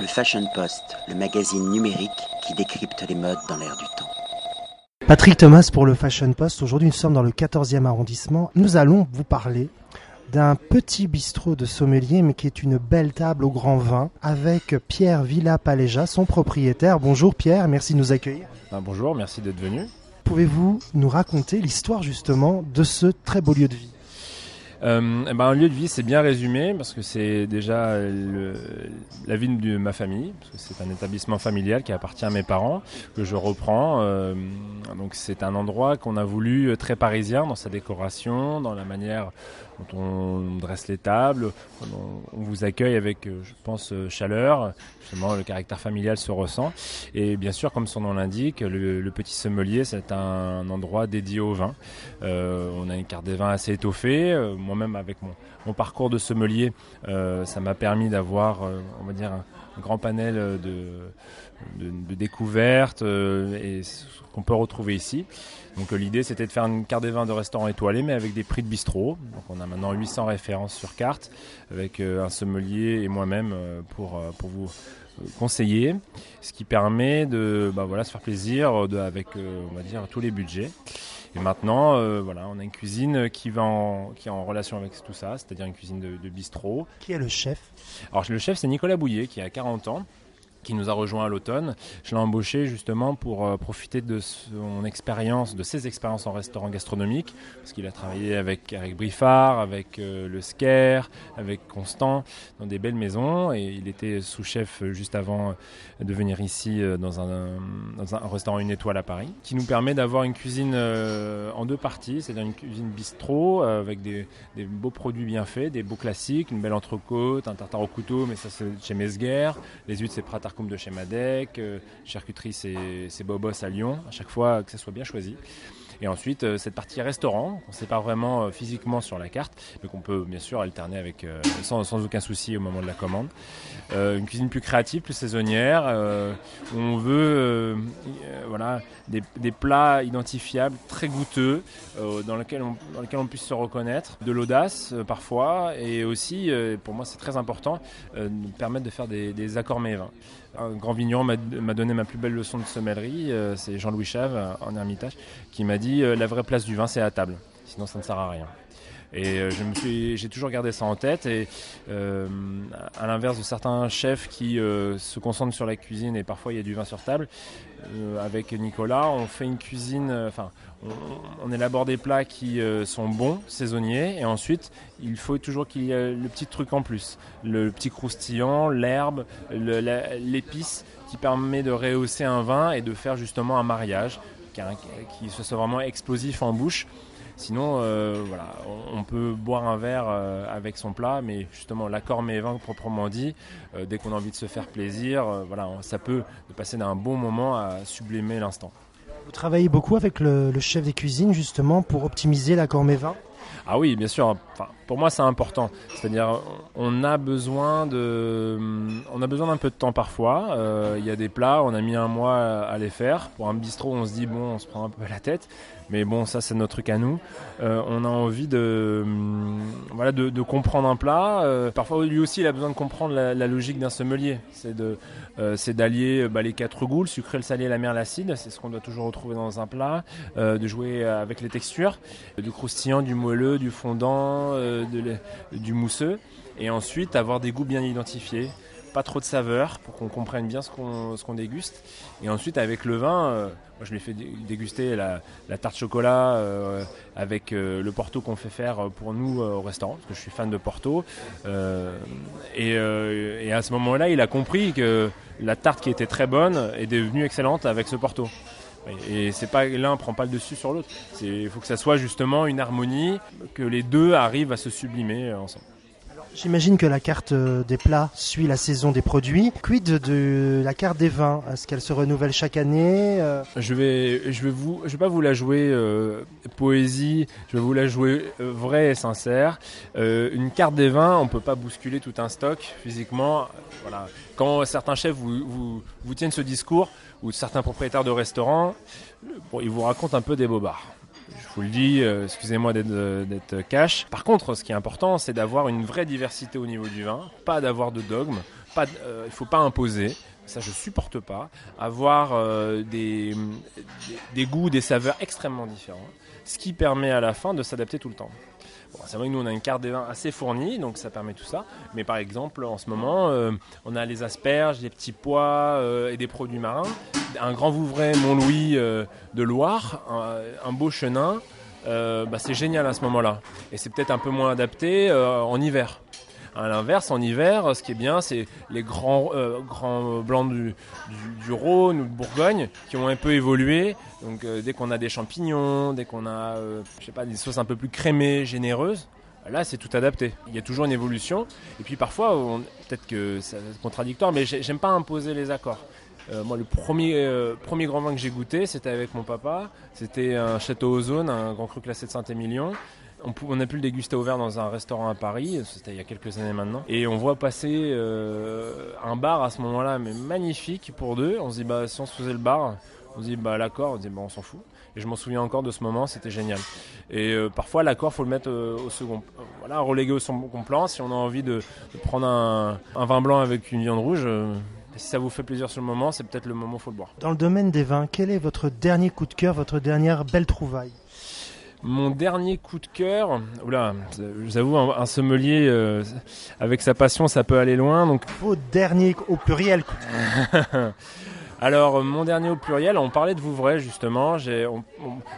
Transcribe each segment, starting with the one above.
Le Fashion Post, le magazine numérique qui décrypte les modes dans l'air du temps. Patrick Thomas pour le Fashion Post. Aujourd'hui, nous sommes dans le 14e arrondissement. Nous allons vous parler d'un petit bistrot de sommelier, mais qui est une belle table au grand vin, avec Pierre Villa-Paléja, son propriétaire. Bonjour Pierre, merci de nous accueillir. Ben, bonjour, merci d'être venu. Pouvez-vous nous raconter l'histoire justement de ce très beau lieu de vie? Euh, eh ben, un lieu de vie, c'est bien résumé parce que c'est déjà la vie de ma famille, parce que c'est un établissement familial qui appartient à mes parents que je reprends. Euh, donc c'est un endroit qu'on a voulu très parisien dans sa décoration, dans la manière dont on dresse les tables, on, vous accueille avec, euh, je pense, euh, chaleur. Justement, le caractère familial se ressent. Et bien sûr, comme son nom l'indique, le, petit sommelier, c'est un, endroit dédié au vin. Euh, on a une carte des vins assez étoffée. Moi-même, avec mon, parcours de sommelier, ça m'a permis d'avoir, on va dire, un, grand panel de, de découvertes et qu'on peut retrouver ici. Donc euh, l'idée c'était de faire une carte des vins de restaurant étoilé mais avec des prix de bistrot. Donc on a maintenant 800 références sur carte avec euh, un sommelier et moi-même euh, pour, vous conseiller, ce qui permet de bah, se faire plaisir avec tous les budgets. Et maintenant, voilà, on a une cuisine qui, va en, qui est en relation avec tout ça, c'est-à-dire une cuisine de, de bistrot. Qui est le chef? Alors le chef c'est Nicolas Bouillet qui a 40 ans qui nous a rejoint à l'automne. Je l'ai embauché justement pour euh, profiter de son expérience, de ses expériences en restaurant gastronomique, parce qu'il a travaillé avec Eric Briffard, avec euh, Le Scare, avec Constant, dans des belles maisons, et il était sous-chef juste avant de venir ici euh, dans un, restaurant une étoile à Paris, qui nous permet d'avoir une cuisine en deux parties, c'est-à-dire une cuisine bistrot avec des, des, beaux produits bien faits, des beaux classiques, une belle entrecôte, un tartare au couteau, mais ça c'est chez Mesguer, les huîtres c'est Pratar de chez Madec, euh, charcuterie c'est Bobos à Lyon, à chaque fois que ça soit bien choisi. Et ensuite, euh, cette partie restaurant, on ne sait pas vraiment euh, physiquement sur la carte, mais qu'on peut bien sûr alterner avec sans, sans, aucun souci au moment de la commande. une cuisine plus créative, plus saisonnière, où on veut voilà, des, plats identifiables, très goûteux, dans, lesquels on, puisse se reconnaître, de l'audace parfois, et aussi, pour moi c'est très important, nous permettre de faire des, accords mets un grand vigneron m'a donné ma plus belle leçon de sommellerie, euh, c'est Jean-Louis Chave en Ermitage, qui m'a dit euh, la vraie place du vin c'est à table, sinon ça ne sert à rien. Et euh, je me suis, j'ai toujours gardé ça en tête. Et à l'inverse de certains chefs qui se concentrent sur la cuisine et parfois il y a du vin sur table, avec Nicolas, on fait une cuisine, enfin, on, élabore des plats qui euh, sont bons, saisonniers, et ensuite il faut toujours qu'il y ait le petit truc en plus, le petit croustillant, l'herbe, l'épice qui permet de rehausser un vin et de faire justement un mariage qui, soit vraiment explosif en bouche. Sinon, euh, voilà, on, peut boire un verre euh, avec son plat, mais justement l'accord mes vins proprement dit, dès qu'on a envie de se faire plaisir, voilà, ça peut passer d'un bon moment à sublimer l'instant. Vous travaillez beaucoup avec le, chef des cuisines justement pour optimiser l'accord mes vins ah oui, bien sûr. Enfin, pour moi, c'est important. C'est-à-dire, on a besoin de, on a besoin d'un peu de temps parfois. Euh, il y a des plats, on a mis un mois à les faire. Pour un bistrot, on se dit bon, on se prend un peu la tête. Mais bon, ça, c'est notre truc à nous. Euh, on a envie de, voilà, de, comprendre un plat. Euh, parfois, lui aussi, il a besoin de comprendre la, logique d'un sommelier. C'est d'allier bah, les quatre goûts, le sucré, le salé, la mer, l'acide. C'est ce qu'on doit toujours retrouver dans un plat. de jouer avec les textures, du croustillant, du moelleux, du fondant, euh, du mousseux, et ensuite avoir des goûts bien identifiés, pas trop de saveur pour qu'on comprenne bien ce qu'on déguste. Et ensuite avec le vin, euh, moi je lui ai fait déguster la, tarte chocolat euh, avec le Porto qu'on fait faire pour nous au restaurant, parce que je suis fan de Porto. Et, à ce moment-là, il a compris que la tarte qui était très bonne est devenue excellente avec ce Porto. Et c'est pas l'un prend pas le dessus sur l'autre. Il faut que ça soit justement une harmonie, que les deux arrivent à se sublimer ensemble. J'imagine que la carte euh, des plats suit la saison des produits. Quid de la carte des vins? Est-ce qu'elle se renouvelle chaque année euh? Je vais, je vais vais pas vous la jouer poésie. Je vais vous la jouer vraie et sincère. une carte des vins, on peut pas bousculer tout un stock physiquement. Voilà. Quand certains chefs vous, vous, vous tiennent ce discours, ou certains propriétaires de restaurants, ils vous racontent un peu des bobards. Je vous le dis, euh, excusez-moi euh, d'être cash. Par contre, ce qui est important, c'est d'avoir une vraie diversité au niveau du vin, pas d'avoir de dogme, pas, euh, il faut pas imposer. Ça, je supporte pas. Avoir euh, des, goûts, des saveurs extrêmement différents. Ce qui permet à la fin de s'adapter tout le temps. C'est vrai que nous, on a une carte des vins assez fournie, donc ça permet tout ça. Mais par exemple, en ce moment, on a les asperges, des petits pois et des produits marins. Un grand Vouvray Mont-Louis de Loire, un, beau chenin. Euh, bah, c'est génial à ce moment-là. Et c'est peut-être un peu moins adapté euh, en hiver. À l'inverse, en hiver, ce qui est bien, c'est les grands, euh, grands blancs du, du, Rhône ou de Bourgogne qui ont un peu évolué. Donc dès qu'on a des champignons, dès qu'on a je sais pas, des sauces un peu plus crémées, généreuses, là c'est tout adapté. Il y a toujours une évolution. Et puis parfois, peut-être que c'est contradictoire, mais j'aime pas imposer les accords. Euh, moi, le premier, euh, premier grand vin que j'ai goûté, c'était avec mon papa. C'était un château ozone, un grand cru classé de Saint-Émilion. On, a pu le déguster au verre dans un restaurant à Paris, c'était il y a quelques années maintenant. Et on voit passer euh, un bar à ce moment-là, mais magnifique pour deux. On se dit, bah, si on se faisait le bar, on se dit, bah, l'accord, on se dit, bah, on s'en fout. Et je m'en souviens encore de ce moment, c'était génial. Et parfois, l'accord, faut le mettre au second, voilà, relégué au second plan. Si on a envie de, prendre un, un, vin blanc avec une viande rouge, si ça vous fait plaisir sur le moment, c'est peut-être le moment où faut le boire. Dans le domaine des vins, quel est votre dernier coup de cœur, votre dernière belle trouvaille? Mon dernier coup de cœur, oula, je vous avoue, un, sommelier euh, avec sa passion, ça peut aller loin. Donc, vos derniers au pluriel. Alors, mon dernier au pluriel, on parlait de Vouvray justement.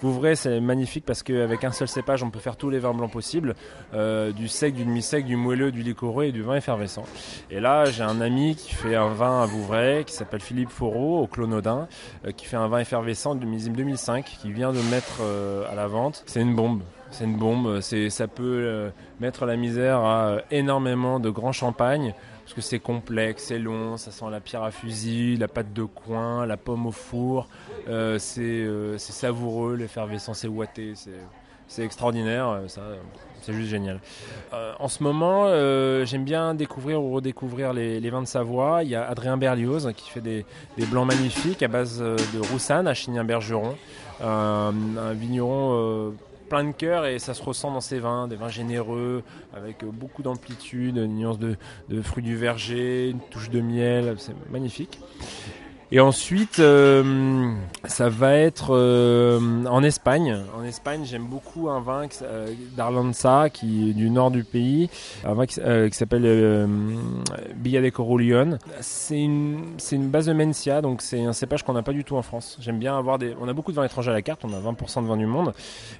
Vouvray, c'est magnifique parce qu'avec un seul cépage, on peut faire tous les vins blancs possibles euh, du sec, du demi-sec, du moelleux, du liquoreux et du vin effervescent. Et là, j'ai un ami qui fait un vin à Vouvray qui s'appelle Philippe Foreau au Clonodin, euh, qui fait un vin effervescent du millésime 2005 qui vient de mettre euh, à la vente. C'est une bombe. C'est une bombe. Ça peut mettre la misère à énormément de grands champagnes parce que c'est complexe, c'est long, ça sent la pierre à fusil, la pâte de coin, la pomme au four, euh, euh, c'est savoureux, l'effervescence est ouaté, c'est extraordinaire, euh, c'est juste génial. en ce moment, j'aime bien découvrir ou redécouvrir les, vins de Savoie. Il y a Adrien Berlioz qui fait des, blancs magnifiques à base de Roussanne à Chignin-Bergeron, un vigneron plein de cœur et ça se ressent dans ces vins, des vins généreux avec euh, beaucoup d'amplitude, une nuance de, de fruits du verger, une touche de miel, c'est magnifique. Et ensuite, euh, ça va être euh, en Espagne. En Espagne, j'aime beaucoup un vin euh, d'Arlanza, qui est du nord du pays, un vin qui, s'appelle euh, Villa de Corullion. C'est une, une base de Mencia, donc c'est un cépage qu'on n'a pas du tout en France. J'aime bien avoir des, on a beaucoup de vins étrangers à la carte, on a 20% de vins du monde,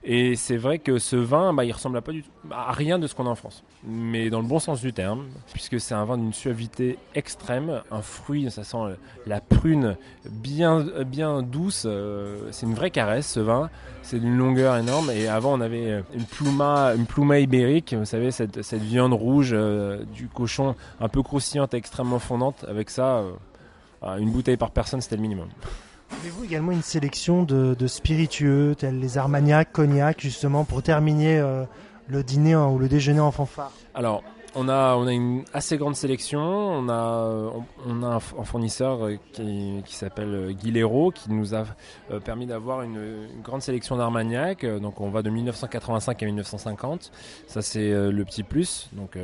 et c'est vrai que ce vin, bah, il ressemble à pas du tout, à rien de ce qu'on a en France, mais dans le bon sens du terme, puisque c'est un vin d'une suavité extrême, un fruit, ça sent la prune bien, bien douce. Euh, c'est une vraie caresse ce vin. C'est d'une longueur énorme. Et avant, on avait euh, une pluma, une pluma ibérique. Vous savez, cette, cette viande rouge euh, du cochon un peu croustillante, extrêmement fondante. Avec ça, une bouteille par personne, c'était le minimum. Avez-vous également une sélection de, spiritueux, tels les armagnacs, cognac, justement, pour terminer le dîner ou le déjeuner en fanfare? Alors, on a, on a une assez grande sélection. On a, on, a un, fournisseur euh, qui, qui s'appelle euh, Guilero qui nous a euh, permis d'avoir une, grande sélection d'Armagnac. Donc on va de 1985 à 1950. Ça c'est le petit plus. Donc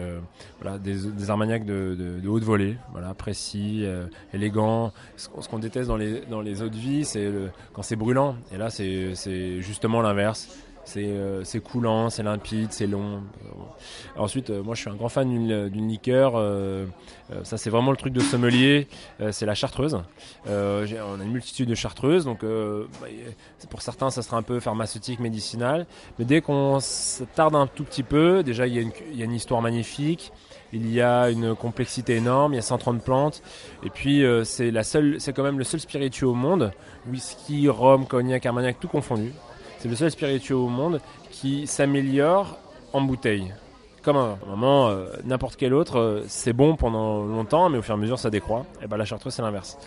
voilà, des, des Armagnacs de, de, haute volée, voilà, précis, élégant. Ce, qu'on déteste dans les, dans les eaux de vie, c'est quand c'est brûlant. Et là c'est justement l'inverse euh, c'est coulant, c'est limpide, c'est long. ensuite, euh, moi je suis un grand fan d'une liqueur. Euh, ça c'est vraiment le truc de sommelier. c'est la chartreuse. on a une multitude de chartreuses, donc bah, pour certains ça sera un peu pharmaceutique, médicinal. Mais dès qu'on tarde un tout petit peu, déjà il y, a une, il y a une histoire magnifique. Il y a une complexité énorme, il y a 130 plantes, et puis c'est la seule, c'est quand même le seul spiritueux au monde, whisky, rhum, cognac, armagnac, tout confondu. C'est le seul spiritueux au monde qui s'améliore en bouteille. Comme un moment, euh, n'importe quel autre, euh, c'est bon pendant longtemps, mais au fur et à mesure, ça décroît. Et ben la chartreuse, c'est l'inverse.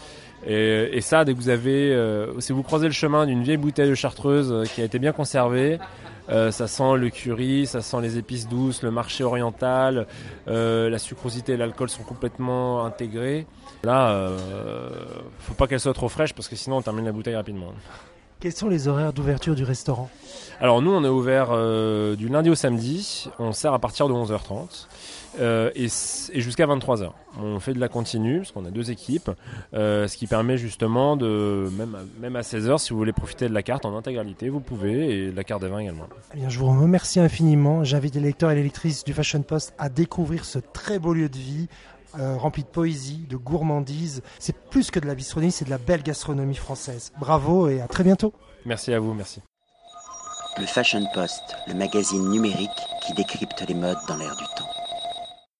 Et, ça, dès que vous avez, euh, si vous croisez le chemin d'une vieille bouteille de chartreuse qui a été bien conservée, ça sent le curry, ça sent les épices douces, le marché oriental, la sucrosité et l'alcool sont complètement intégrés. Là, faut pas qu'elle soit trop fraîche parce que sinon on termine la bouteille rapidement. Quels sont les horaires d'ouverture du restaurant Alors nous, on est ouvert euh, du lundi au samedi. On sert à partir de 11h30. euh, et, et jusqu'à 23h. On fait de la continue, parce qu'on a deux équipes, euh, ce qui permet justement de, même, à- même à 16h, si vous voulez profiter de la carte en intégralité, vous pouvez, et de la carte des vins également. Eh bien, je vous remercie infiniment. J'invite les lecteurs et les lectrices du Fashion Post à découvrir ce très beau lieu de vie. Euh, rempli de poésie, de gourmandise. C'est plus que de la bistronomie, c'est de la belle gastronomie française. Bravo et à très bientôt. Merci à vous, merci. Le Fashion Post, le magazine numérique qui décrypte les modes dans l'air du temps.